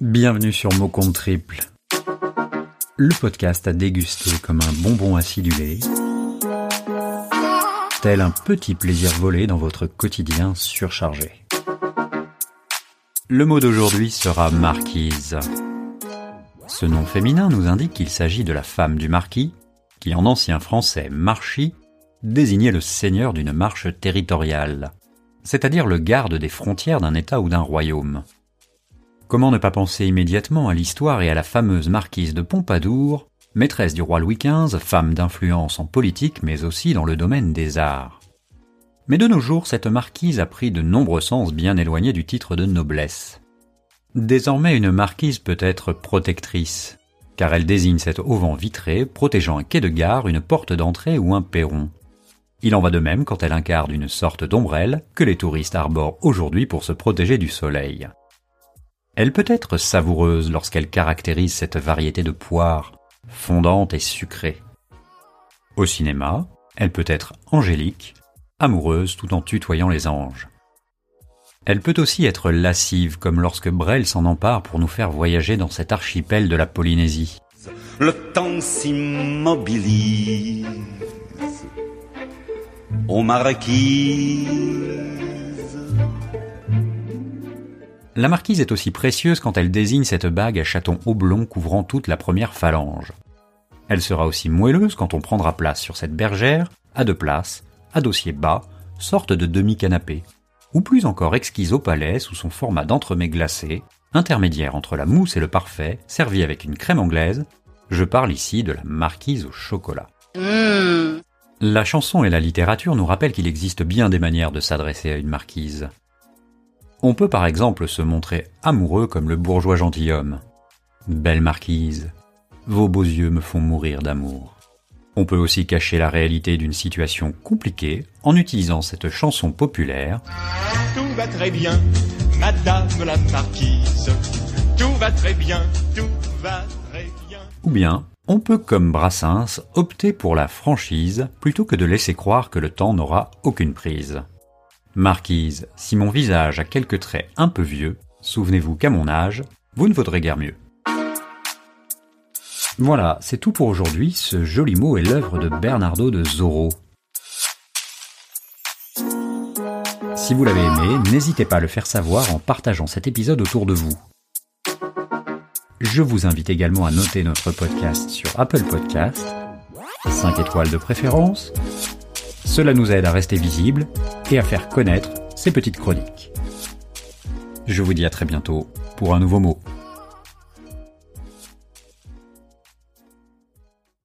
Bienvenue sur Mot Triple, le podcast à déguster comme un bonbon acidulé, tel un petit plaisir volé dans votre quotidien surchargé. Le mot d'aujourd'hui sera marquise. Ce nom féminin nous indique qu'il s'agit de la femme du marquis, qui en ancien français marchi désignait le seigneur d'une marche territoriale, c'est-à-dire le garde des frontières d'un État ou d'un royaume. Comment ne pas penser immédiatement à l'histoire et à la fameuse marquise de Pompadour, maîtresse du roi Louis XV, femme d'influence en politique mais aussi dans le domaine des arts? Mais de nos jours, cette marquise a pris de nombreux sens bien éloignés du titre de noblesse. Désormais, une marquise peut être protectrice, car elle désigne cet auvent vitré protégeant un quai de gare, une porte d'entrée ou un perron. Il en va de même quand elle incarne une sorte d'ombrelle que les touristes arborent aujourd'hui pour se protéger du soleil. Elle peut être savoureuse lorsqu'elle caractérise cette variété de poires, fondante et sucrée. Au cinéma, elle peut être angélique, amoureuse tout en tutoyant les anges. Elle peut aussi être lascive comme lorsque Brel s'en empare pour nous faire voyager dans cet archipel de la Polynésie. Le temps s'immobilise aux marquises. La marquise est aussi précieuse quand elle désigne cette bague à chaton oblong couvrant toute la première phalange. Elle sera aussi moelleuse quand on prendra place sur cette bergère, à deux places, à dossier bas, sorte de demi-canapé, ou plus encore exquise au palais sous son format d'entremets glacé, intermédiaire entre la mousse et le parfait, servi avec une crème anglaise. Je parle ici de la marquise au chocolat. Mmh. La chanson et la littérature nous rappellent qu'il existe bien des manières de s'adresser à une marquise. On peut par exemple se montrer amoureux comme le bourgeois gentilhomme. Belle marquise, vos beaux yeux me font mourir d'amour. On peut aussi cacher la réalité d'une situation compliquée en utilisant cette chanson populaire. Tout va très bien, madame la marquise. Tout va très bien, tout va très bien. Ou bien, on peut comme Brassens opter pour la franchise plutôt que de laisser croire que le temps n'aura aucune prise. Marquise, si mon visage a quelques traits un peu vieux, souvenez-vous qu'à mon âge, vous ne vaudrez guère mieux. Voilà, c'est tout pour aujourd'hui. Ce joli mot est l'œuvre de Bernardo de Zorro. Si vous l'avez aimé, n'hésitez pas à le faire savoir en partageant cet épisode autour de vous. Je vous invite également à noter notre podcast sur Apple Podcast, 5 étoiles de préférence. Cela nous aide à rester visible et à faire connaître ces petites chroniques. Je vous dis à très bientôt pour un nouveau mot.